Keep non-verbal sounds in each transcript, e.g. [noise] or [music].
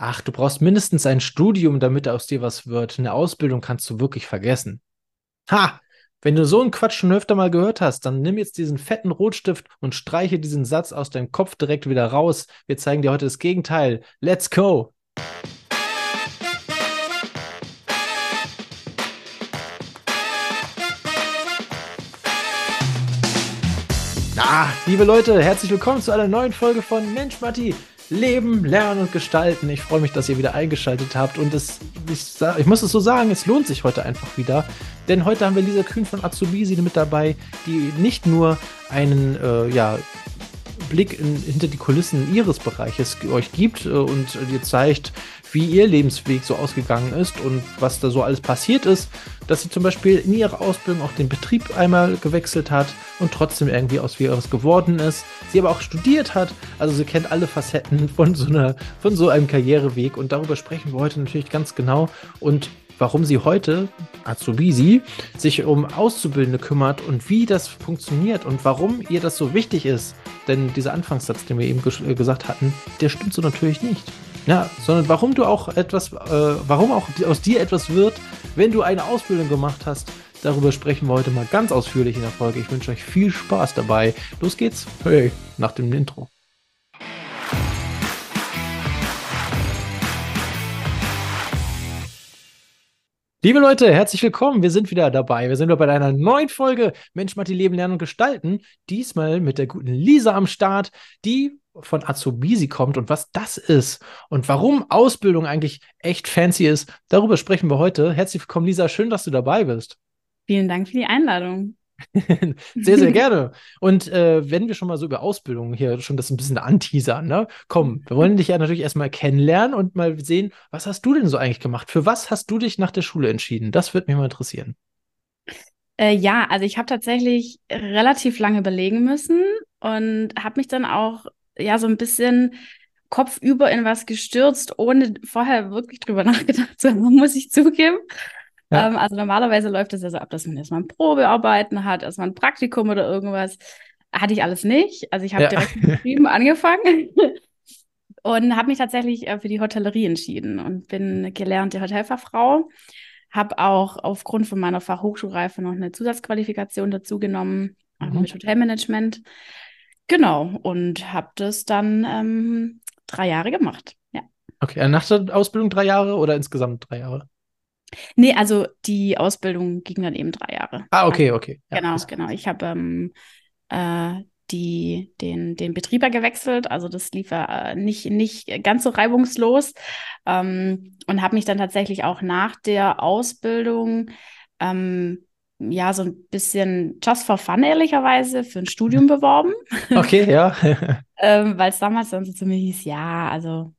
Ach, du brauchst mindestens ein Studium, damit aus dir was wird. Eine Ausbildung kannst du wirklich vergessen. Ha! Wenn du so einen Quatsch schon öfter mal gehört hast, dann nimm jetzt diesen fetten Rotstift und streiche diesen Satz aus deinem Kopf direkt wieder raus. Wir zeigen dir heute das Gegenteil. Let's go! Ah, liebe Leute, herzlich willkommen zu einer neuen Folge von Mensch Matti, Leben, Lernen und Gestalten. Ich freue mich, dass ihr wieder eingeschaltet habt. Und es, ich, ich, muss es so sagen, es lohnt sich heute einfach wieder. Denn heute haben wir Lisa Kühn von Azubisi mit dabei, die nicht nur einen äh, ja, Blick in, hinter die Kulissen ihres Bereiches euch gibt äh, und dir zeigt, wie ihr Lebensweg so ausgegangen ist und was da so alles passiert ist, dass sie zum Beispiel in ihrer Ausbildung auch den Betrieb einmal gewechselt hat und trotzdem irgendwie aus wie was geworden ist. Sie aber auch studiert hat, also sie kennt alle Facetten von so einer, von so einem Karriereweg und darüber sprechen wir heute natürlich ganz genau und warum sie heute, Azubisi, sich um Auszubildende kümmert und wie das funktioniert und warum ihr das so wichtig ist. Denn dieser Anfangssatz, den wir eben gesagt hatten, der stimmt so natürlich nicht. Ja, sondern warum du auch etwas, äh, warum auch aus dir etwas wird, wenn du eine Ausbildung gemacht hast. Darüber sprechen wir heute mal ganz ausführlich in der Folge. Ich wünsche euch viel Spaß dabei. Los geht's. Hey, nach dem Intro. Liebe Leute, herzlich willkommen. Wir sind wieder dabei. Wir sind wieder bei einer neuen Folge Mensch, Matti, Leben, Lernen und Gestalten. Diesmal mit der guten Lisa am Start, die von Azubisi kommt und was das ist und warum Ausbildung eigentlich echt fancy ist. Darüber sprechen wir heute. Herzlich willkommen, Lisa. Schön, dass du dabei bist. Vielen Dank für die Einladung. [laughs] sehr, sehr [laughs] gerne. Und äh, wenn wir schon mal so über Ausbildung hier schon das ein bisschen anteasern, ne? Komm, wir wollen dich ja natürlich erstmal kennenlernen und mal sehen, was hast du denn so eigentlich gemacht? Für was hast du dich nach der Schule entschieden? Das würde mich mal interessieren. Äh, ja, also ich habe tatsächlich relativ lange überlegen müssen und habe mich dann auch ja so ein bisschen kopfüber in was gestürzt, ohne vorher wirklich drüber [laughs] nachgedacht zu haben, muss ich zugeben. Ja. Ähm, also normalerweise läuft es ja so ab, dass man erstmal ein Probearbeiten hat, erstmal ein Praktikum oder irgendwas. Hatte ich alles nicht. Also ich habe ja. direkt mit Betrieben [laughs] angefangen [laughs] und habe mich tatsächlich äh, für die Hotellerie entschieden und bin gelernte Hotelfachfrau. Habe auch aufgrund von meiner Fachhochschulreife noch eine Zusatzqualifikation dazu genommen mhm. mit Hotelmanagement. Genau, und habe das dann ähm, drei Jahre gemacht. Ja. Okay, nach der Ausbildung drei Jahre oder insgesamt drei Jahre? Nee, also die Ausbildung ging dann eben drei Jahre. Ah, okay, okay. Ja, genau, genau. Ich habe ähm, äh, die, den, den Betrieber gewechselt. Also das lief äh, nicht, nicht ganz so reibungslos. Ähm, und habe mich dann tatsächlich auch nach der Ausbildung ähm, ja, so ein bisschen just for fun, ehrlicherweise, für ein Studium beworben. [laughs] Okay, ja. [laughs] ähm, Weil es damals dann so zu mir hieß, ja, also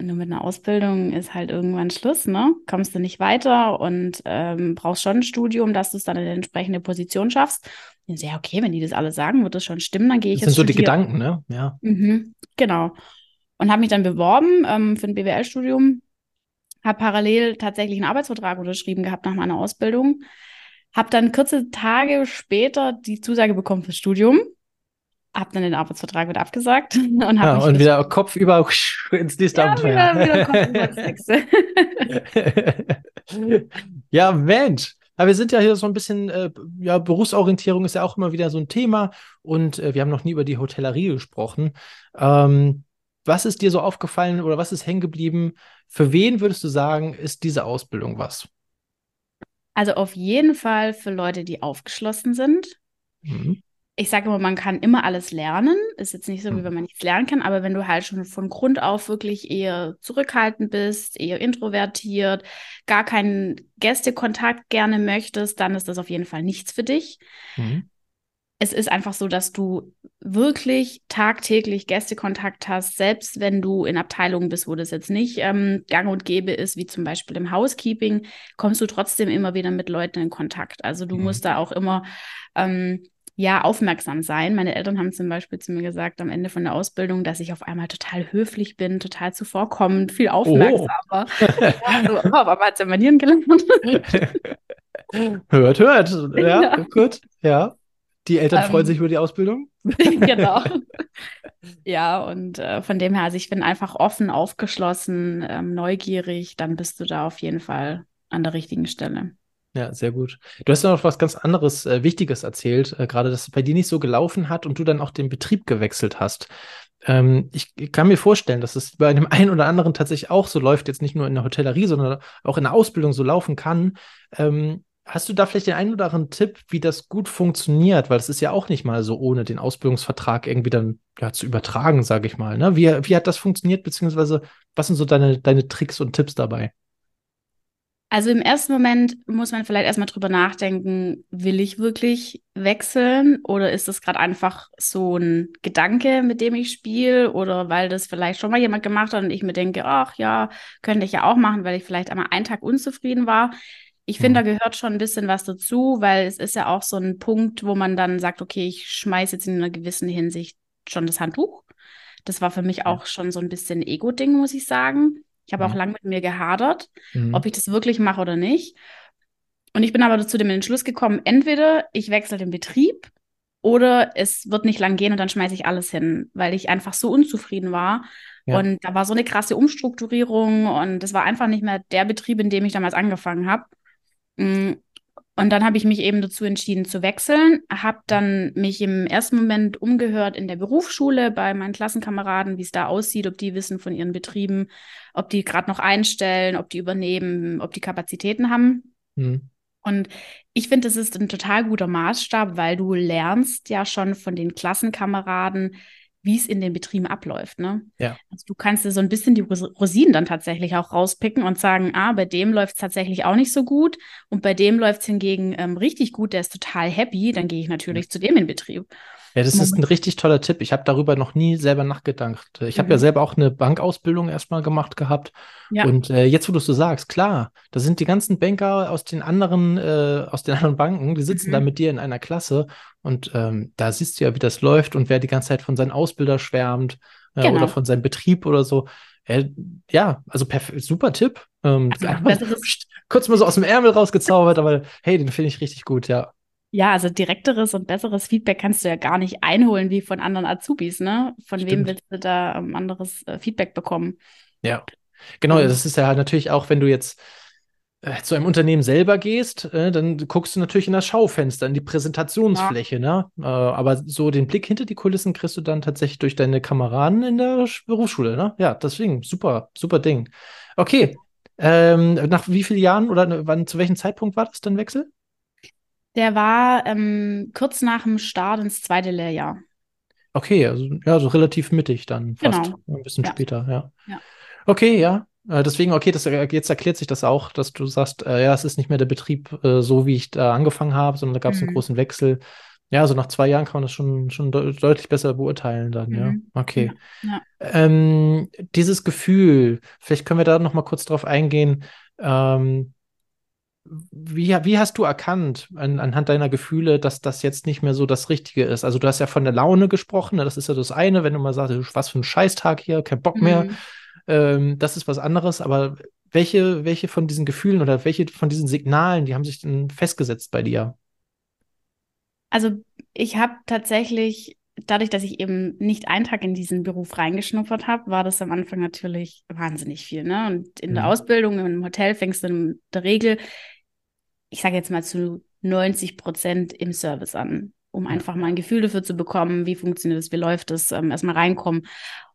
nur mit einer Ausbildung ist halt irgendwann Schluss, ne? Kommst du nicht weiter und ähm, brauchst schon ein Studium, dass du es dann in eine entsprechende Position schaffst. Und ich so, ja, okay, wenn die das alle sagen, wird das schon stimmen, dann gehe ich das jetzt. Das sind so studieren. die Gedanken, ne? Ja. Mhm, genau. Und habe mich dann beworben ähm, für ein BWL-Studium. Habe parallel tatsächlich einen Arbeitsvertrag unterschrieben gehabt nach meiner Ausbildung habe dann kurze Tage später die Zusage bekommen fürs Studium. Hab dann den Arbeitsvertrag wieder abgesagt [laughs] und habe ja, und wieder Kopf über [laughs] ins nächste ja, Abenteuer. Wieder, wieder Kopf über das [laughs] nächste. ja, Mensch. Aber wir sind ja hier so ein bisschen, äh, ja, Berufsorientierung ist ja auch immer wieder so ein Thema und äh, wir haben noch nie über die Hotellerie gesprochen. Ähm, was ist dir so aufgefallen oder was ist hängen geblieben? Für wen würdest du sagen, ist diese Ausbildung was? Also auf jeden Fall für Leute, die aufgeschlossen sind. Mhm. Ich sage immer, man kann immer alles lernen. Ist jetzt nicht so, wie mhm. wenn man nichts lernen kann, aber wenn du halt schon von Grund auf wirklich eher zurückhaltend bist, eher introvertiert, gar keinen Gästekontakt gerne möchtest, dann ist das auf jeden Fall nichts für dich. Mhm es ist einfach so, dass du wirklich tagtäglich Gästekontakt hast, selbst wenn du in Abteilungen bist, wo das jetzt nicht ähm, gang und gäbe ist, wie zum Beispiel im Housekeeping, kommst du trotzdem immer wieder mit Leuten in Kontakt. Also du mhm. musst da auch immer ähm, ja aufmerksam sein. Meine Eltern haben zum Beispiel zu mir gesagt am Ende von der Ausbildung, dass ich auf einmal total höflich bin, total zuvorkommend, viel aufmerksamer. [laughs] Oh. also, oh, auf einmal hat sie Manieren gelernt. [laughs] [laughs] hört, hört. Ja, ja, gut. Ja. Die Eltern ähm, freuen sich über die Ausbildung? [laughs] genau. ja, und äh, von dem her, also ich bin einfach offen, aufgeschlossen, ähm, neugierig, dann bist du da auf jeden Fall an der richtigen Stelle. Ja, sehr gut. Du hast ja noch was ganz anderes äh, Wichtiges erzählt, äh, gerade dass es bei dir nicht so gelaufen hat und du dann auch den Betrieb gewechselt hast. Ähm, ich, ich, kann mir vorstellen, dass es bei dem [laughs] einen oder anderen tatsächlich auch so läuft, jetzt nicht nur in der Hotellerie, sondern auch in der Ausbildung so laufen kann. Ähm, hast du da vielleicht den einen oder anderen Tipp, wie das gut funktioniert? Weil es ist ja auch nicht mal so ohne den Ausbildungsvertrag irgendwie dann ja, zu übertragen, sage ich mal. Ne? Wie, wie hat das funktioniert, beziehungsweise was sind so deine, deine Tricks und Tipps dabei? Also im ersten Moment muss man vielleicht erstmal drüber nachdenken, will ich wirklich wechseln oder ist das gerade einfach so ein Gedanke, mit dem ich spiele oder weil das vielleicht schon mal jemand gemacht hat und ich mir denke, ach ja, könnte ich ja auch machen, weil ich vielleicht einmal einen Tag unzufrieden war. Ich finde, mhm. da gehört schon ein bisschen was dazu, weil es ist ja auch so ein Punkt, wo man dann sagt, okay, ich schmeiße jetzt in einer gewissen Hinsicht schon das Handtuch. Das war für mich auch schon so ein bisschen Ego-Ding, muss ich sagen. Ich habe mhm. auch lange mit mir gehadert, mhm. ob ich das wirklich mache oder nicht. Und ich bin aber zu dem Entschluss gekommen, entweder ich wechsle den Betrieb oder es wird nicht lang gehen und dann schmeiße ich alles hin, weil ich einfach so unzufrieden war. Ja. Und da war so eine krasse Umstrukturierung und es war einfach nicht mehr der Betrieb, in dem ich damals angefangen habe. Mm, und dann habe ich mich eben dazu entschieden zu wechseln, habe dann mich im ersten Moment umgehört in der Berufsschule bei meinen Klassenkameraden, wie es da aussieht, ob die wissen von ihren Betrieben, ob die gerade noch einstellen, ob die übernehmen, ob die Kapazitäten haben. Mhm. Und ich finde, das ist ein total guter Maßstab, weil du lernst ja schon von den Klassenkameraden, wie es in den Betrieben abläuft. Ne? Ja. Also du kannst dir so ein bisschen die Rosinen dann tatsächlich auch rauspicken und sagen, ah, bei dem läuft es tatsächlich auch nicht so gut und bei dem läuft es hingegen ähm, richtig gut, der ist total happy, dann gehe ich natürlich mhm. zu dem in Betrieb. Ja, das ist ein richtig toller Tipp. Ich habe darüber noch nie selber nachgedacht. Ich mhm. habe ja selber auch eine Bankausbildung erstmal gemacht gehabt. Ja. Und äh, jetzt, wo du es so sagst, klar, da sind die ganzen Banker aus den anderen, äh, aus den [laughs] anderen Banken, die sitzen mhm. da mit dir in einer Klasse und ähm, da siehst du ja, wie das läuft und wer die ganze Zeit von seinen Ausbilder schwärmt äh, genau. oder von seinem Betrieb oder so. Äh, ja, also super Tipp. Ähm, also, [laughs] kurz mal so aus dem Ärmel rausgezaubert, aber hey, den finde ich richtig gut, ja. Ja, also direkteres und besseres Feedback kannst du ja gar nicht einholen wie von anderen Azubis, ne? Von Stimmt. wem willst du da ähm, anderes äh, Feedback bekommen? Ja, genau. Und, das ist ja natürlich auch, wenn du jetzt äh, zu einem Unternehmen selber gehst, äh, dann guckst du natürlich in das Schaufenster, in die Präsentationsfläche, ja. ne? Aber so den Blick hinter die Kulissen kriegst du dann tatsächlich durch deine Kameraden in der Berufsschule, ne? Ja, deswegen super, super Ding. Okay. Ähm, nach wie vielen Jahren oder wann, zu welchem Zeitpunkt war das dann Wechsel? Der war ähm, kurz nach dem Start ins zweite Lehrjahr. Okay, also ja, so relativ mittig dann fast. Genau. Ein bisschen ja. später, ja. ja. Okay, ja. Äh, deswegen, okay, das, äh, jetzt erklärt sich das auch, dass du sagst, äh, ja, es ist nicht mehr der Betrieb äh, so, wie ich da angefangen habe, sondern da gab es mhm. einen großen Wechsel. Ja, so nach zwei Jahren kann man das schon, schon de deutlich besser beurteilen dann, mhm. ja. Okay. Ja. Ähm, dieses Gefühl, vielleicht können wir da noch mal kurz drauf eingehen. Ähm, wie, wie hast du erkannt an, anhand deiner Gefühle, dass das jetzt nicht mehr so das Richtige ist? Also du hast ja von der Laune gesprochen, ne? das ist ja das eine, wenn du mal sagst, was für ein Scheißtag hier, kein Bock mehr, mhm. ähm, das ist was anderes, aber welche, welche von diesen Gefühlen oder welche von diesen Signalen, die haben sich denn festgesetzt bei dir? Also ich habe tatsächlich dadurch, dass ich eben nicht einen Tag in diesen Beruf reingeschnuppert habe, war das am Anfang natürlich wahnsinnig viel. Ne? Und in der mhm. Ausbildung im Hotel fängst du in der Regel, ich sage jetzt mal zu 90 Prozent im Service an, um einfach mal ein Gefühl dafür zu bekommen, wie funktioniert das, wie läuft das, ähm, erstmal reinkommen.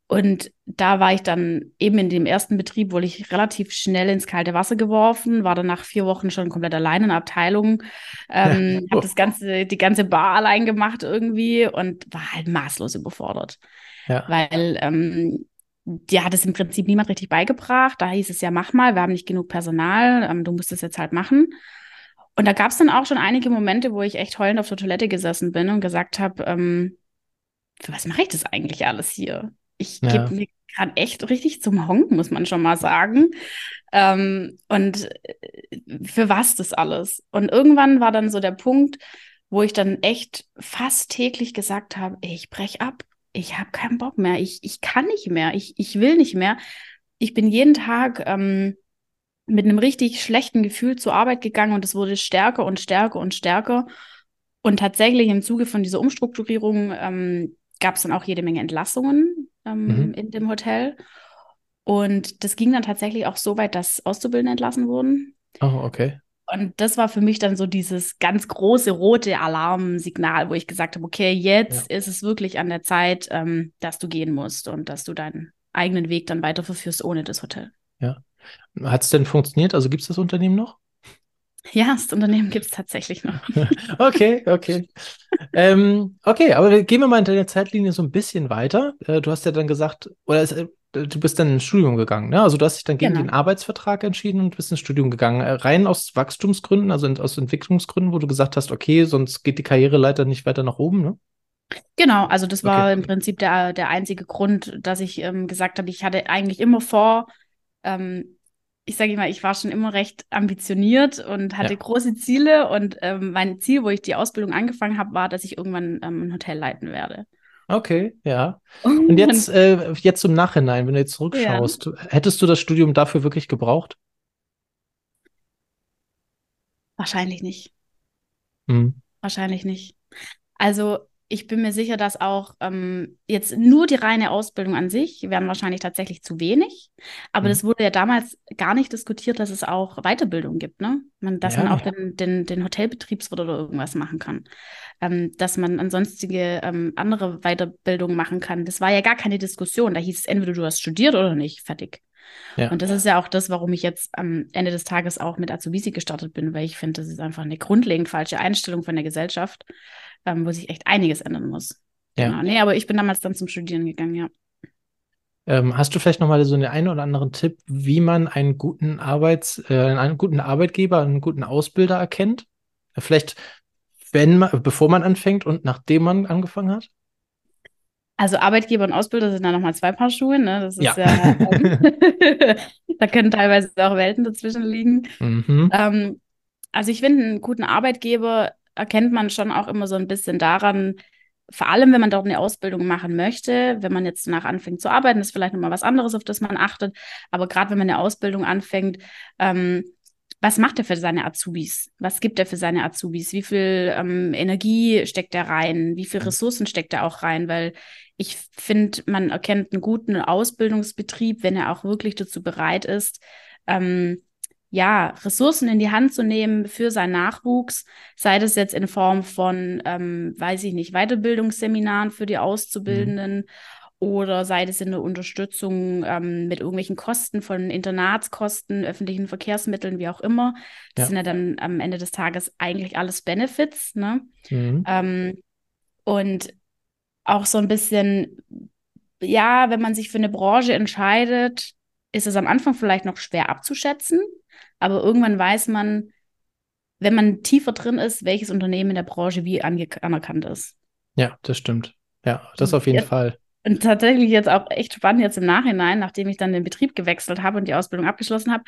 Und da war ich dann eben in dem ersten Betrieb, wurde ich relativ schnell ins kalte Wasser geworfen, war dann nach vier Wochen schon komplett allein in der Abteilung, ähm, [laughs] habe das ganze, die ganze Bar allein gemacht irgendwie und war halt maßlos überfordert. Ja. Weil ähm, dir hat es im Prinzip niemand richtig beigebracht. Da hieß es ja, mach mal, wir haben nicht genug Personal, ähm, du musst es jetzt halt machen. Und da gab es dann auch schon einige Momente, wo ich echt heulend auf der Toilette gesessen bin und gesagt habe, ähm, für was mache ich das eigentlich alles hier? Ich ja. gebe mir gerade echt richtig zum Honk, muss man schon mal sagen. Ähm, und äh, für was das alles? Und irgendwann war dann so der Punkt, wo ich dann echt fast täglich gesagt habe, ich brech ab. Ich habe keinen Bock mehr. Ich, ich kann nicht mehr. Ich, ich will nicht mehr. Ich bin jeden Tag ähm, mit einem richtig schlechten Gefühl zur Arbeit gegangen und es wurde stärker und stärker und stärker. Und tatsächlich im Zuge von dieser Umstrukturierung ähm, gab es dann auch jede Menge Entlassungen ähm, mhm. in dem Hotel. Und das ging dann tatsächlich auch so weit, dass Auszubildende entlassen wurden. Oh, okay. Und das war für mich dann so dieses ganz große rote Alarmsignal, wo ich gesagt habe, okay, jetzt ja. ist es wirklich an der Zeit, ähm, dass du gehen musst und dass du deinen eigenen Weg dann weiter verführst ohne das Hotel. Ja. Hat es denn funktioniert? Also gibt es das Unternehmen noch? Ja, das Unternehmen gibt es tatsächlich noch. [laughs] okay, okay. ähm, okay, aber gehen wir mal in deiner Zeitlinie so ein bisschen weiter. Äh, du hast ja dann gesagt, oder es, äh, du bist dann ins Studium gegangen, ne? Also du hast dich dann gegen genau. den Arbeitsvertrag entschieden und bist ins Studium gegangen. Äh, rein aus Wachstumsgründen, also aus Entwicklungsgründen, wo du gesagt hast, okay, sonst geht die Karriereleiter nicht weiter nach oben, ne? Genau, also das war okay. im Prinzip der, der einzige Grund, dass ich ähm, gesagt habe, ich hatte eigentlich immer vor, ähm, ich sage immer, ich war schon immer recht ambitioniert und hatte ja. große Ziele und ähm, mein Ziel, wo ich die Ausbildung angefangen habe, war, dass ich irgendwann ähm, ein Hotel leiten werde. Okay, ja. [laughs] Und jetzt, äh, jetzt im Nachhinein, wenn du jetzt zurückschaust, ja. hättest du das Studium dafür wirklich gebraucht? Wahrscheinlich nicht. Hm. Wahrscheinlich nicht. Also ich bin mir sicher, dass auch ähm, jetzt nur die reine Ausbildung an sich wären wahrscheinlich tatsächlich zu wenig. Aber mhm. das wurde ja damals gar nicht diskutiert, dass es auch Weiterbildung gibt, ne? Man, dass ja, man auch den, den, den Hotelbetriebswirt oder irgendwas machen kann. Ähm, dass man ansonstige ähm, andere Weiterbildung machen kann. Das war ja gar keine Diskussion. Da hieß es entweder du hast studiert oder nicht. Fertig. Ja. Und das ist ja auch das, warum ich jetzt am Ende des Tages auch mit Azubisi gestartet bin, weil ich finde, das ist einfach eine grundlegend falsche Einstellung von der Gesellschaft ähm, wo sich echt einiges ändern muss. Ja. Genau. Nee, aber ich bin damals dann zum Studieren gegangen, ja. Ähm, hast du vielleicht nochmal so einen einen oder anderen Tipp, wie man einen guten Arbeits, äh, einen guten Arbeitgeber, einen guten Ausbilder erkennt? Vielleicht, wenn man, bevor man anfängt und nachdem man angefangen hat? Also Arbeitgeber und Ausbilder sind da nochmal zwei Paar Schuhe, ne? Das ist ja, ja [laughs] da können teilweise auch Welten dazwischen liegen. Mhm. Ähm, also ich finde, einen guten Arbeitgeber erkennt man schon auch immer so ein bisschen daran, vor allem, wenn man dort eine Ausbildung machen möchte, wenn man jetzt danach anfängt zu arbeiten, ist vielleicht nochmal was anderes, auf das man achtet. Aber gerade wenn man eine Ausbildung anfängt, ähm, was macht er für seine Azubis? Was gibt er für seine Azubis? Wie viel ähm, Energie steckt er rein? Wie viel mhm. Ressourcen steckt er auch rein? Weil ich finde, man erkennt einen guten Ausbildungsbetrieb, wenn er auch wirklich dazu bereit ist, ähm, ja, Ressourcen in die Hand zu nehmen für seinen Nachwuchs, sei das jetzt in Form von, ähm, weiß ich nicht, Weiterbildungsseminaren für die Auszubildenden mhm. Oder sei das in der Unterstützung ähm, mit irgendwelchen Kosten von Internatskosten, öffentlichen Verkehrsmitteln, wie auch immer. Das ja. sind ja dann am Ende des Tages eigentlich alles Benefits. Ne? Mhm. Ähm, und auch so ein bisschen, ja, wenn man sich für eine Branche entscheidet, ist es am Anfang vielleicht noch schwer abzuschätzen. Aber irgendwann weiß man, wenn man tiefer drin ist, welches Unternehmen in der Branche wie anerkannt ist. Ja, das stimmt. Ja, das auf jeden jetzt, Fall. Und tatsächlich jetzt auch echt spannend jetzt im Nachhinein, nachdem ich dann den Betrieb gewechselt habe und die Ausbildung abgeschlossen habe,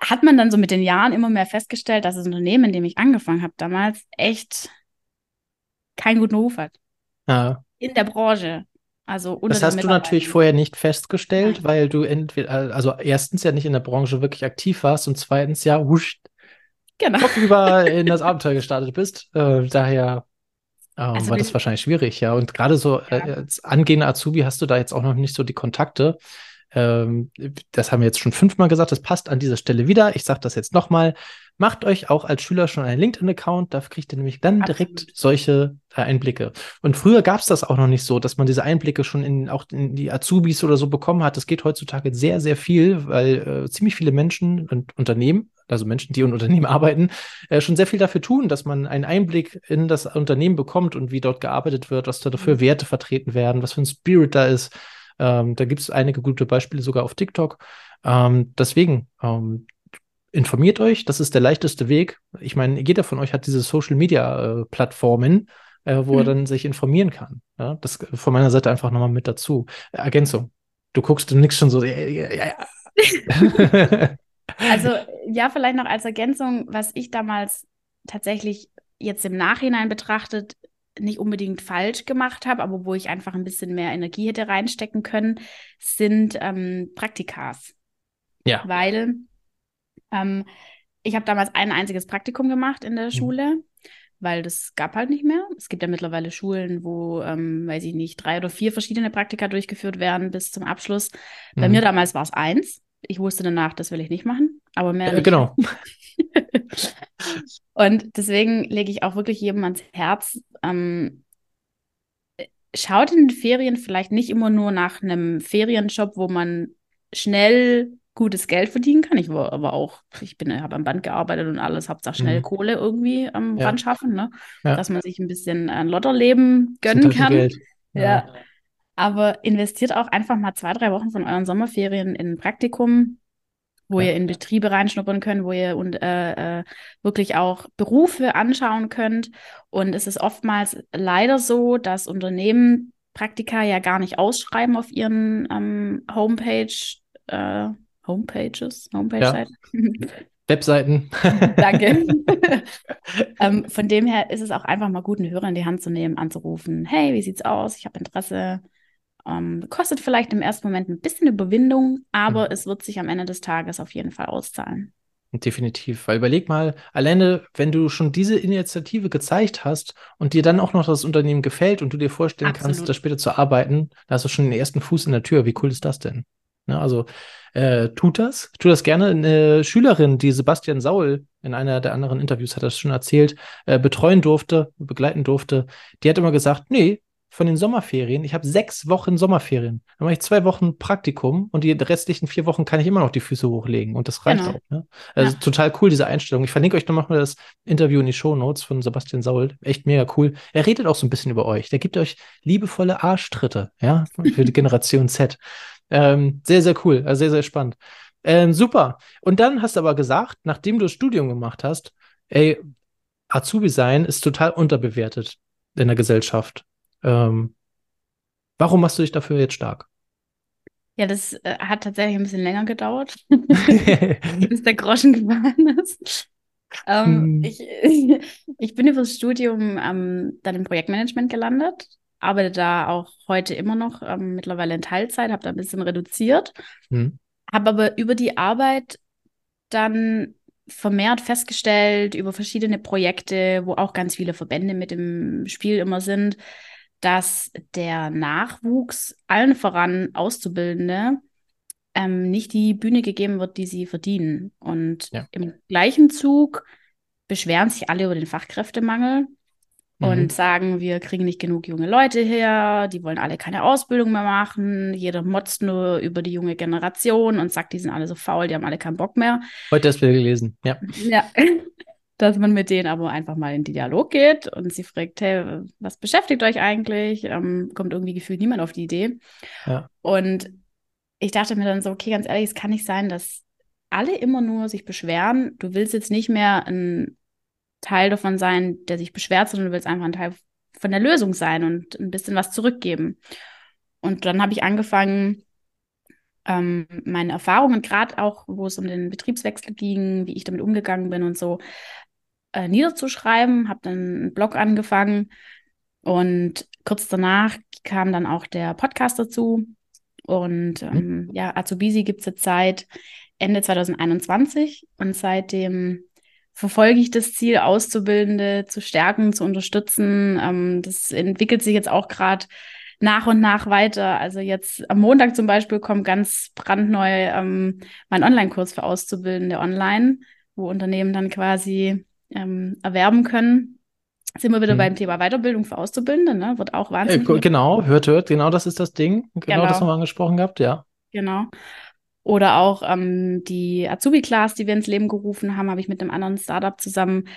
hat man dann so mit den Jahren immer mehr festgestellt, dass das Unternehmen, in dem ich angefangen habe damals, echt keinen guten Ruf hat. Ja. In der Branche. Also das hast du natürlich vorher nicht festgestellt, Nein. weil du entweder, also erstens ja nicht in der Branche wirklich aktiv warst und zweitens ja wusch, genau. über [laughs] in das Abenteuer gestartet bist. Äh, daher ähm, also war das wahrscheinlich schwierig, ja. Und gerade so äh, ja. äh, als angehender Azubi hast du da jetzt auch noch nicht so die Kontakte. Ähm, das haben wir jetzt schon fünfmal gesagt, das passt an dieser Stelle wieder. Ich sage das jetzt nochmal. Macht euch auch als Schüler schon einen LinkedIn-Account, da kriegt ihr nämlich dann Absolut. direkt solche äh, Einblicke. Und früher gab es das auch noch nicht so, dass man diese Einblicke schon in auch in die Azubis oder so bekommen hat. Das geht heutzutage sehr, sehr viel, weil äh, ziemlich viele Menschen und Unternehmen, also Menschen, die in Unternehmen [laughs] arbeiten, äh, schon sehr viel dafür tun, dass man einen Einblick in das Unternehmen bekommt und wie dort gearbeitet wird, was da dafür mhm. Werte vertreten werden, was für ein Spirit da ist. Ähm, da gibt es einige gute Beispiele sogar auf TikTok. Ähm, deswegen, ähm, informiert euch, das ist der leichteste Weg. Ich meine, jeder von euch hat diese Social Media äh, Plattformen, äh, wo mhm. er dann sich informieren kann. Ja? Das von meiner Seite einfach nochmal mit dazu. Ergänzung. Du guckst du nix schon so. Ja, ja, ja. [laughs] also ja, vielleicht noch als Ergänzung, was ich damals tatsächlich jetzt im Nachhinein betrachtet nicht unbedingt falsch gemacht habe, aber wo ich einfach ein bisschen mehr Energie hätte reinstecken können, sind ähm, Praktikas. Ja. Weil ähm, ich habe damals ein einziges Praktikum gemacht in der mhm. Schule, weil das gab halt nicht mehr. Es gibt ja mittlerweile Schulen, wo, ähm, weiß ich nicht, drei oder vier verschiedene Praktika durchgeführt werden bis zum Abschluss. Bei mhm. mir damals war es eins. Ich wusste danach, das will ich nicht machen, aber mehr. Äh, genau. [laughs] und deswegen lege ich auch wirklich jedem ans Herz, ähm, schaut in den Ferien vielleicht nicht immer nur nach einem Ferienjob, wo man schnell gutes Geld verdienen kann. Ich aber auch, ich bin, habe am Band gearbeitet und alles, Hauptsache schnell mhm. Kohle irgendwie am ja. Band schaffen, ne? Ja. dass man sich ein bisschen ein Lotterleben gönnen kann. Ja. ja. Aber investiert auch einfach mal zwei, drei Wochen von euren Sommerferien in ein Praktikum, wo ihr in Betriebe reinschnuppern könnt, wo ihr und äh, äh, wirklich auch Berufe anschauen könnt. Und es ist oftmals leider so, dass Unternehmen Praktika ja gar nicht ausschreiben auf ihren ähm, Homepage, äh, Homepages, Homepage-Seiten. Ja. [laughs] Webseiten. [laughs] Danke. [laughs] ähm, von dem her ist es auch einfach mal gut, einen Hörer in die Hand zu nehmen, anzurufen. Hey, wie sieht's aus? Ich habe Interesse. Ähm, kostet vielleicht im ersten Moment ein bisschen Überwindung, aber mhm. es wird sich am Ende des Tages auf jeden Fall auszahlen. Definitiv, weil überleg mal, alleine, wenn du schon diese Initiative gezeigt hast und dir dann auch noch das Unternehmen gefällt und du dir vorstellen Absolut. kannst, da später zu arbeiten, da hast du schon den ersten Fuß in der Tür. Wie cool ist das denn? Ne, also äh, tut das, tut das gerne. Eine Schülerin, die Sebastian Saul in einer der anderen Interviews hat das schon erzählt, äh, betreuen durfte, begleiten durfte, die hat immer gesagt, nee, von den Sommerferien, ich habe sechs Wochen Sommerferien. Dann mache ich zwei Wochen Praktikum und die restlichen vier Wochen kann ich immer noch die Füße hochlegen und das reicht genau. auch. Ne? Also ja. total cool, diese Einstellung. Ich verlinke euch nochmal das Interview in die Show Notes von Sebastian Saul. Echt mega cool. Er redet auch so ein bisschen über euch. Der gibt euch liebevolle Arschtritte, ja, für die Generation Z. Ähm, sehr, sehr cool, also sehr, sehr spannend. Ähm, super. Und dann hast du aber gesagt, nachdem du das Studium gemacht hast, ey, Azubi sein ist total unterbewertet in der Gesellschaft. Ähm, warum machst du dich dafür jetzt stark? Ja, das äh, hat tatsächlich ein bisschen länger gedauert, [laughs] bis der Groschen gefallen ist. Ähm, hm. ich, [laughs] ich bin über das Studium ähm, dann im Projektmanagement gelandet arbeite da auch heute immer noch, ähm, mittlerweile in Teilzeit, habe da ein bisschen reduziert, mhm. habe aber über die Arbeit dann vermehrt festgestellt, über verschiedene Projekte, wo auch ganz viele Verbände mit im Spiel immer sind, dass der Nachwuchs, allen voran Auszubildende, ähm, nicht die Bühne gegeben wird, die sie verdienen. Und ja. im gleichen Zug beschweren sich alle über den Fachkräftemangel und mhm. sagen, wir kriegen nicht genug junge Leute her, die wollen alle keine Ausbildung mehr machen, jeder motzt nur über die junge Generation und sagt, die sind alle so faul, die haben alle keinen Bock mehr. Heute das wieder gelesen, ja. Ja, [laughs] dass man mit denen aber einfach mal in den Dialog geht und sie fragt, hey, was beschäftigt euch eigentlich? Ähm, kommt irgendwie gefühlt niemand auf die Idee. Ja. Und ich dachte mir dann so, okay, ganz ehrlich, es kann nicht sein, dass alle immer nur sich beschweren. Du willst jetzt nicht mehr ein Teil davon sein, der sich beschwert, sondern du willst einfach ein Teil von der Lösung sein und ein bisschen was zurückgeben. Und dann habe ich angefangen, ähm, meine Erfahrungen, gerade auch, wo es um den Betriebswechsel ging, wie ich damit umgegangen bin und so, äh, niederzuschreiben, habe dann einen Blog angefangen und kurz danach kam dann auch der Podcast dazu. Und ähm, mhm. ja, Azubisi gibt es jetzt seit Ende 2021 und seitdem verfolge ich das Ziel, Auszubildende zu stärken, zu unterstützen. Ähm, das entwickelt sich jetzt auch gerade nach und nach weiter. Also jetzt am Montag zum Beispiel kommt ganz brandneu ähm, mein Online-Kurs für Auszubildende online, wo Unternehmen dann quasi ähm, erwerben können. Sind wir wieder hm. beim Thema Weiterbildung für Auszubildende, ne? Wird auch wahnsinnig. Äh, genau, hört, hört, genau das ist das Ding. Genau, genau. das haben wir angesprochen gehabt, ja. Genau. Oder auch ähm, die Azubi-Class, die wir ins Leben gerufen haben, habe ich mit einem anderen Startup zusammen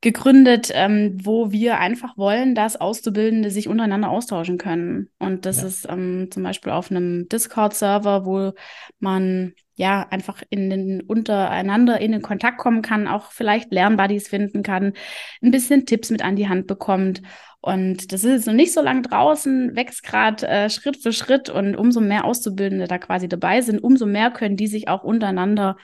gegründet, ähm, wo wir einfach wollen, dass Auszubildende sich untereinander austauschen können. Und das ja. ist ähm, zum Beispiel auf einem Discord-Server, wo man ja einfach in den untereinander in den Kontakt kommen kann, auch vielleicht Lernbuddies finden kann, ein bisschen Tipps mit an die Hand bekommt. Und das ist jetzt noch nicht so lange draußen, wächst gerade äh, Schritt für Schritt und umso mehr Auszubildende da quasi dabei sind, umso mehr können die sich auch untereinander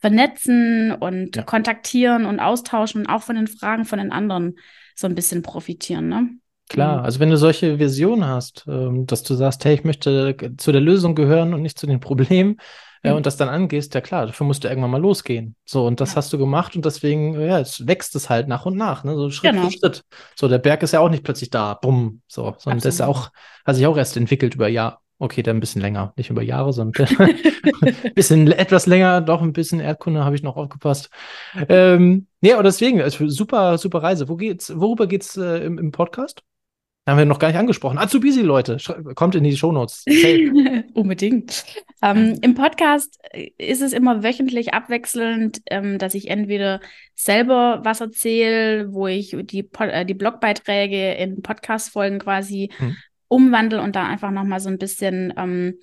vernetzen und ja. kontaktieren und austauschen und auch von den Fragen von den anderen so ein bisschen profitieren. Ne? Klar, mhm. also wenn du solche Visionen hast, ähm, dass du sagst, hey, ich möchte zu der Lösung gehören und nicht zu den Problemen, äh, und das dann angehst, ja klar, dafür musst du irgendwann mal losgehen. So, und das ja. hast du gemacht und deswegen, ja, es wächst es halt nach und nach, ne? So Schritt genau. für Schritt. So, der Berg ist ja auch nicht plötzlich da, bumm, so, sondern das ist ja auch, hat sich auch erst entwickelt über Jahr. Okay, dann ein bisschen länger, nicht über Jahre, sondern ein [laughs] [laughs] bisschen etwas länger, doch ein bisschen Erdkunde habe ich noch aufgepasst. Ähm, ja, und deswegen, also super, super Reise. Wo geht's, worüber geht's äh, im, im Podcast? Haben wir noch gar nicht angesprochen. Azubisi, Leute, kommt in die Shownotes. [laughs] Unbedingt. Ähm, Im Podcast ist es immer wöchentlich abwechselnd, ähm, dass ich entweder selber was erzähle, wo ich die, äh, die Blogbeiträge in Podcast-Folgen quasi hm. umwandle und da einfach nochmal so ein bisschen ähm,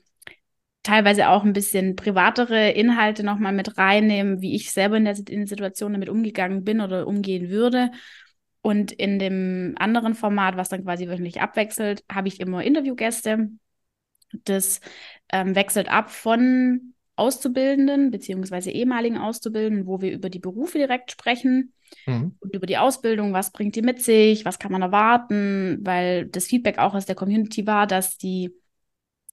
teilweise auch ein bisschen privatere Inhalte nochmal mit reinnehmen, wie ich selber in der, in der Situation damit umgegangen bin oder umgehen würde. Und in dem anderen Format, was dann quasi wöchentlich abwechselt, habe ich immer Interviewgäste. Das ähm, wechselt ab von Auszubildenden beziehungsweise ehemaligen Auszubildenden, wo wir über die Berufe direkt sprechen mhm. und über die Ausbildung, was bringt die mit sich, was kann man erwarten, weil das Feedback auch aus der Community war, dass die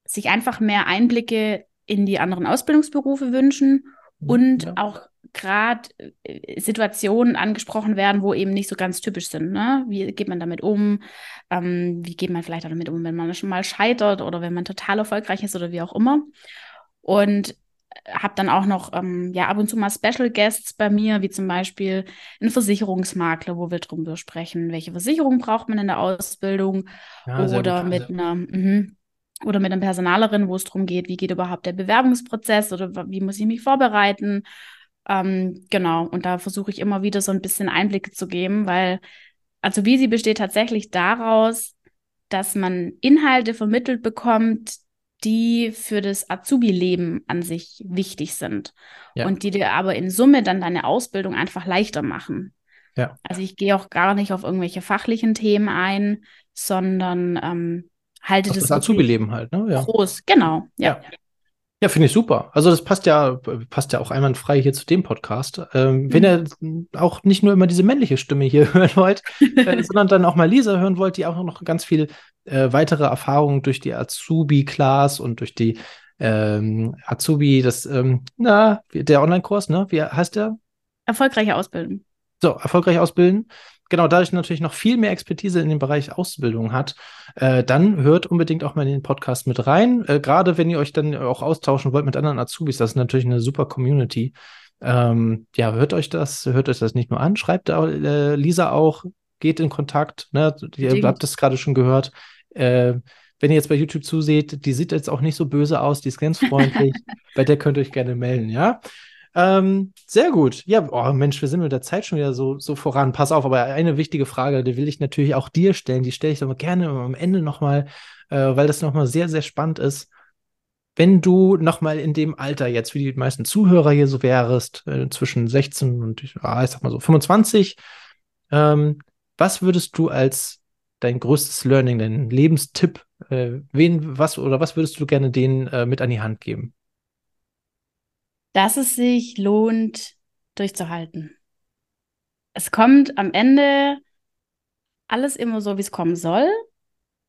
sich einfach mehr Einblicke in die anderen Ausbildungsberufe wünschen mhm. und ja. auch gerade äh, Situationen angesprochen werden, wo eben nicht so ganz typisch sind. Ne? Wie geht man damit um? Ähm, wie geht man vielleicht damit um, wenn man schon mal scheitert oder wenn man total erfolgreich ist oder wie auch immer? Und habe dann auch noch ähm, ja ab und zu mal Special Guests bei mir, wie zum Beispiel ein Versicherungsmakler, wo wir drüber sprechen, welche Versicherung braucht man in der Ausbildung ja, oder mit einer mh, oder mit einer Personalerin, wo es darum geht, wie geht überhaupt der Bewerbungsprozess oder wie muss ich mich vorbereiten ähm, genau, und da versuche ich immer wieder so ein bisschen Einblicke zu geben, weil also wie sie besteht tatsächlich daraus, dass man Inhalte vermittelt bekommt, die für das Azubi-Leben an sich wichtig sind ja. und die dir aber in Summe dann deine Ausbildung einfach leichter machen. Ja. Also ich gehe auch gar nicht auf irgendwelche fachlichen Themen ein, sondern ähm, halte das, das Azubi-Leben halt, ne? Ja. Groß, genau. ja. ja. Ja, finde ich super. Also das passt ja, passt ja auch einwandfrei hier zu dem Podcast. Ähm, mhm. Wenn ihr auch nicht nur immer diese männliche Stimme hier [laughs] hören wollt, äh, [laughs] sondern dann auch mal Lisa hören wollt, die auch noch ganz viel äh, weitere Erfahrungen durch die Azubi-Class und durch die ähm, Azubi, das, ähm, na, der Online-Kurs, ne? Wie heißt der? Erfolgreiche Ausbilden. So, erfolgreich ausbilden genau dadurch natürlich noch viel mehr Expertise in dem Bereich Ausbildung hat, äh, dann hört unbedingt auch mal in den Podcast mit rein. Äh, Gerade wenn ihr euch dann auch austauschen wollt mit anderen Azubis, das ist natürlich eine super Community. Ähm, ja, hört euch das, hört euch das nicht nur an, schreibt äh, Lisa auch, geht in Kontakt. Ne? Ihr habt das gerade schon gehört. Äh, wenn ihr jetzt bei YouTube zuseht, die sieht jetzt auch nicht so böse aus, die ist ganz freundlich. [laughs] bei der könnt ihr euch gerne melden, ja. Ähm, sehr gut. Ja, oh Mensch, wir sind mit der Zeit schon wieder so, so voran. Pass auf, aber eine wichtige Frage, die will ich natürlich auch dir stellen. Die stelle ich aber gerne am Ende nochmal, äh, weil das nochmal sehr, sehr spannend ist. Wenn du nochmal in dem Alter jetzt, wie die meisten Zuhörer hier so wärst, äh, zwischen 16 und, ah, ich sag mal so 25, ähm, was würdest du als dein größtes Learning, dein Lebenstipp, äh, wen, was oder was würdest du gerne denen äh, mit an die Hand geben? Dass es sich lohnt, durchzuhalten. Es kommt am Ende alles immer so, wie es kommen soll.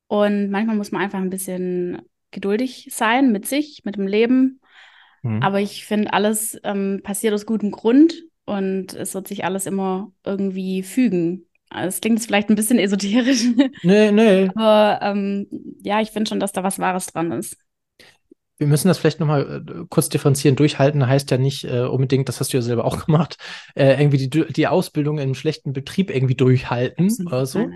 Und manchmal muss man einfach ein bisschen geduldig sein mit sich, mit dem Leben. Mhm. Aber ich finde, alles ähm, passiert aus gutem Grund und es wird sich alles immer irgendwie fügen. Also, es klingt jetzt vielleicht ein bisschen esoterisch. Nee, nee. [laughs] Aber ähm, ja, ich finde schon, dass da was Wahres dran ist wir müssen das vielleicht nochmal äh, kurz differenzieren. Durchhalten heißt ja nicht äh, unbedingt, das hast du ja selber auch gemacht, äh, irgendwie die, die Ausbildung in einem schlechten Betrieb irgendwie durchhalten oder so.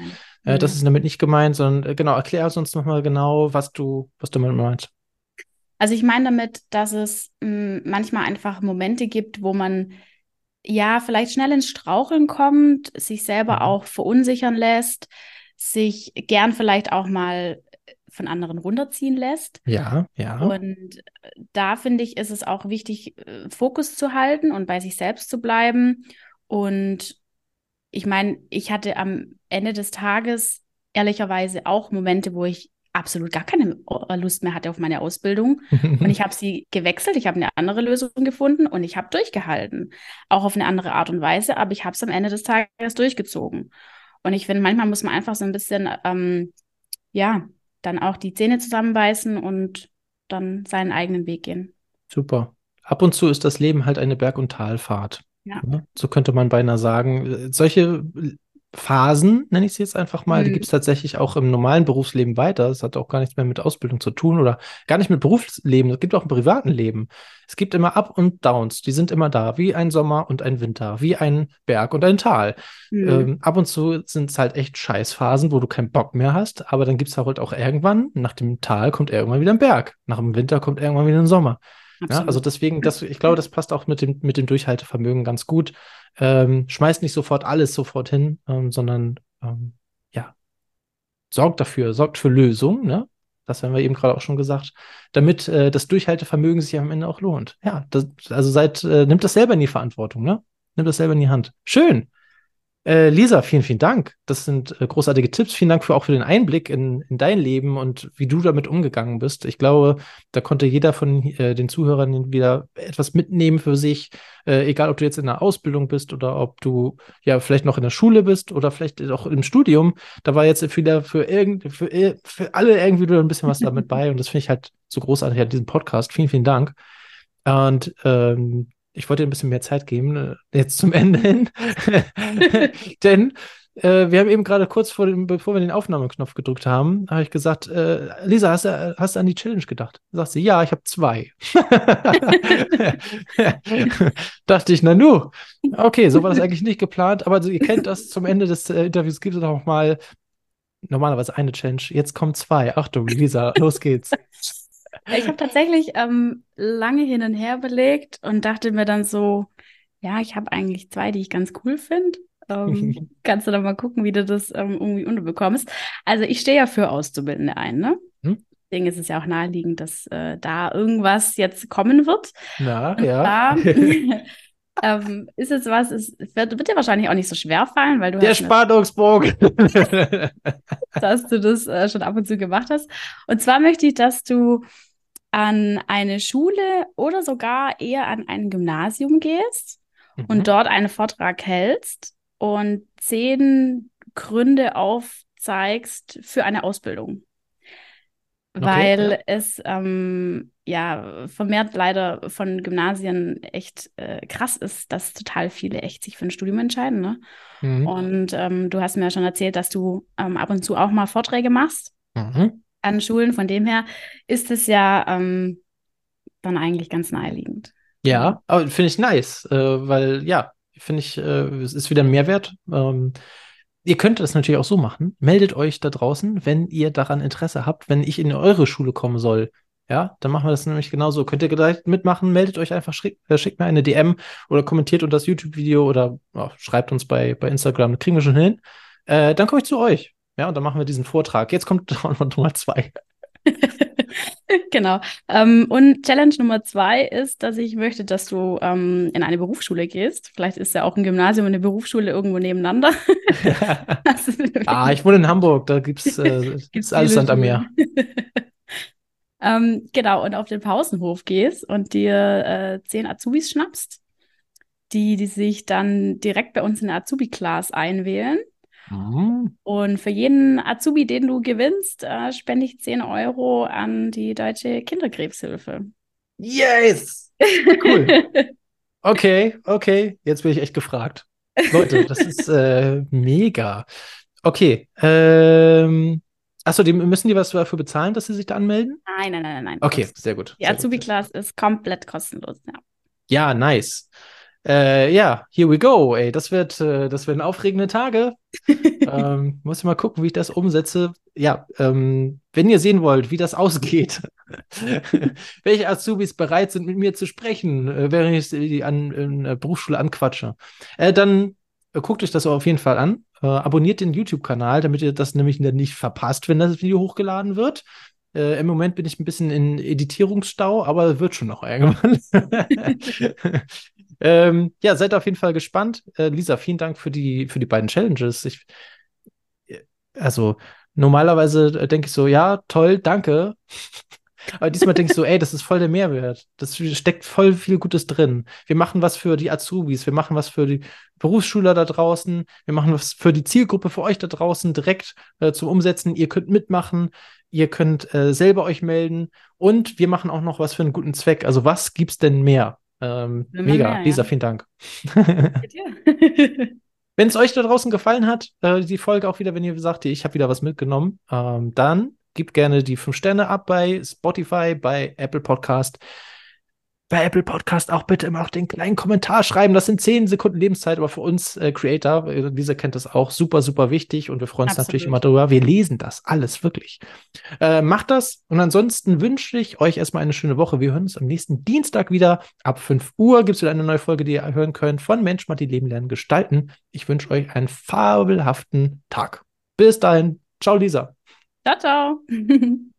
Äh, das ist damit nicht gemeint, sondern äh, genau, erklär uns nochmal genau, was du, was du damit meinst. Also ich meine damit, dass es mh, manchmal einfach Momente gibt, wo man ja vielleicht schnell ins Straucheln kommt, sich selber mhm. auch verunsichern lässt, sich gern vielleicht auch mal von anderen runterziehen lässt. Ja, ja. Und äh, da finde ich, ist es auch wichtig, äh, Fokus zu halten und bei sich selbst zu bleiben. Und ich meine, ich hatte am Ende des Tages ehrlicherweise auch Momente, wo ich absolut gar keine äh, Lust mehr hatte auf meine Ausbildung. [laughs] und ich habe sie gewechselt, ich habe eine andere Lösung gefunden und ich habe durchgehalten. Auch auf eine andere Art und Weise, aber ich habe es am Ende des Tages durchgezogen. Und ich finde, manchmal muss man einfach so ein bisschen, ähm, ja, dann auch die Zähne zusammenbeißen und dann seinen eigenen Weg gehen. Super. ab und zu ist das Leben halt eine Berg- und Talfahrt. Ja. So könnte man beinahe sagen. Solche Phasen, nenne ich sie jetzt einfach mal, mhm. die gibt es tatsächlich auch im normalen Berufsleben weiter. Das hat auch gar nichts mehr mit Ausbildung zu tun oder gar nicht mit Berufsleben. Es gibt auch im privaten Leben. Es gibt immer Up und Downs, die sind immer da, wie ein Sommer und ein Winter, wie ein Berg und ein Tal. Mhm. Ähm, ab und zu sind es halt echt Scheißphasen, wo du keinen Bock mehr hast, aber dann gibt es halt auch irgendwann, nach dem Tal kommt irgendwann wieder ein Berg, nach dem Winter kommt irgendwann wieder ein Sommer. Ja, also deswegen, das, ich glaube, das passt auch mit dem, mit dem Durchhaltevermögen ganz gut. Ähm, schmeißt nicht sofort alles sofort hin, ähm, sondern ähm, ja, sorgt dafür, sorgt für Lösungen, ne? Das haben wir eben gerade auch schon gesagt, damit äh, das Durchhaltevermögen sich am Ende auch lohnt. Ja, das, also seid, äh, nimmt das selber in die Verantwortung, ne? Nimmt das selber in die Hand. Schön. Äh, Lisa, vielen, vielen Dank. Das sind äh, großartige Tipps. Vielen Dank für auch für den Einblick in, in dein Leben und wie du damit umgegangen bist. Ich glaube, da konnte jeder von äh, den Zuhörern wieder etwas mitnehmen für sich. Äh, egal, ob du jetzt in der Ausbildung bist oder ob du ja vielleicht noch in der Schule bist oder vielleicht auch im Studium. Da war jetzt wieder für, irgend, für, äh, für alle irgendwie wieder ein bisschen was damit [laughs] bei. Und das finde ich halt so großartig an diesem Podcast. Vielen, vielen Dank. Und ähm, ich wollte ein bisschen mehr Zeit geben, äh, jetzt zum Ende hin. [laughs] Denn äh, wir haben eben gerade kurz vor dem, bevor wir den Aufnahmeknopf gedrückt haben, habe ich gesagt, äh, Lisa, hast du, hast du an die Challenge gedacht? Sagt sie, ja, ich habe zwei. [laughs] Dachte ich, na nu. Okay, so war das eigentlich nicht geplant, aber ihr kennt das zum Ende des äh, Interviews gibt es auch mal normalerweise eine Challenge. Jetzt kommen zwei. Achtung, Lisa, los geht's. Ich habe tatsächlich ähm, lange hin und her belegt und dachte mir dann so, ja, ich habe eigentlich zwei, die ich ganz cool finde. Ähm, [laughs] kannst du dann mal gucken, wie du das ähm, irgendwie unterbekommst. Also ich stehe ja für Auszubildende ein, ne? Hm? Deswegen ist es ja auch naheliegend, dass äh, da irgendwas jetzt kommen wird. Na, und ja. Da, [laughs] [laughs] ähm, ist es was, es wird, wird, dir wahrscheinlich auch nicht so schwer fallen, weil du Der Spannungsbogen. dass du das äh, schon ab und zu gemacht hast. Und zwar möchte ich, dass du an eine Schule oder sogar eher an ein Gymnasium gehst mhm. und dort einen Vortrag hältst und zehn Gründe aufzeigst für eine Ausbildung. Okay, Weil ja. es ähm, ja vermehrt leider von Gymnasien echt äh, krass ist, dass total viele echt sich für ein Studium entscheiden. Ne? Mhm. Und ähm, du hast mir ja schon erzählt, dass du ähm, ab und zu auch mal Vorträge machst. Mhm an Schulen. Von dem her ist es ja ähm, dann eigentlich ganz naheliegend. Ja, aber finde ich nice, äh, weil ja, finde ich, äh, es ist wieder ein Mehrwert. Ähm, ihr könnt das natürlich auch so machen. Meldet euch da draußen, wenn ihr daran Interesse habt, wenn ich in eure Schule kommen soll. Ja, dann machen wir das nämlich genauso. Könnt ihr gleich mitmachen, meldet euch einfach, schickt, äh, schickt mir eine DM oder kommentiert unter das YouTube-Video oder oh, schreibt uns bei, bei Instagram, kriegen wir schon hin. Äh, dann komme ich zu euch. Ja, und dann machen wir diesen Vortrag. Jetzt kommt [laughs] Nummer zwei. [laughs] genau. Ähm, und Challenge Nummer zwei ist, dass ich möchte, dass du ähm, in eine Berufsschule gehst. Vielleicht ist ja auch ein Gymnasium und eine Berufsschule irgendwo nebeneinander. [laughs] ah, ich wohne in Hamburg, da gibt es äh, gibt's alles Sand am Meer. ähm, genau, und auf den Pausenhof gehst und dir äh, zehn Azubis schnappst, die, die sich dann direkt bei uns in der Azubi-Class einwählen. Mhm. Und für jeden Azubi, den du gewinnst, äh, spende ich 10 Euro an die Deutsche Kinderkrebshilfe. Yes! [laughs] Cool. okay, okay. Jetzt bin ich echt gefragt. Leute, das ist äh, mega. Okay. Ähm, Achso, die, müssen die was dafür bezahlen, dass sie sich da anmelden? Nein, nein, nein, nein. Okay, sehr gut. Die Azubi-Class ist komplett kostenlos, ja. Ja, nice. Äh, ja, here we go, ey. Das wird, äh, das werden aufregende Tage. [laughs] ähm, muss ich mal gucken, wie ich das umsetze. Ja, ähm, wenn ihr sehen wollt, wie das ausgeht, [laughs] welche Azubis bereit sind, mit mir zu sprechen, äh, während ich sie an in der Berufsschule anquatsche, äh, dann äh, guckt euch das auf jeden Fall an. Äh, abonniert den YouTube-Kanal, damit ihr das nämlich nicht verpasst, wenn das Video hochgeladen wird. Äh, Im Moment bin ich ein bisschen in Editierungsstau, aber wird schon noch irgendwann. [laughs] Ähm, ja, seid auf jeden Fall gespannt. Äh, Lisa, vielen Dank für die, für die beiden Challenges. Ich, also, normalerweise denke ich so, ja, toll, danke. [laughs] Aber diesmal denke ich so, ey, das ist voll der Mehrwert. Das steckt voll viel Gutes drin. Wir machen was für die Azubis, wir machen was für die Berufsschüler da draußen, wir machen was für die Zielgruppe für euch da draußen direkt äh, zum Umsetzen. Ihr könnt mitmachen. Ihr könnt äh, selber euch melden und wir machen auch noch was für einen guten Zweck. Also was gibt's denn mehr? Ähm, mega, mehr, Lisa, ja. vielen Dank. [laughs] wenn es euch da draußen gefallen hat, äh, die Folge auch wieder, wenn ihr sagt, ich habe wieder was mitgenommen, ähm, dann gebt gerne die 5 Sterne ab bei Spotify, bei Apple Podcast bei Apple Podcast auch bitte immer noch den kleinen Kommentar schreiben. Das sind zehn Sekunden Lebenszeit, aber für uns äh, Creator, äh, Lisa kennt das auch, super, super wichtig und wir freuen uns Absolut. natürlich immer darüber. Wir lesen das alles, wirklich. Äh, macht das und ansonsten wünsche ich euch erstmal eine schöne Woche. Wir hören uns am nächsten Dienstag wieder. Ab 5 Uhr gibt es wieder eine neue Folge, die ihr hören könnt von Mensch, Matti, Leben, Lernen, Gestalten. Ich wünsche euch einen fabelhaften Tag. Bis dahin. Ciao, Lisa. Ciao, ciao. [laughs]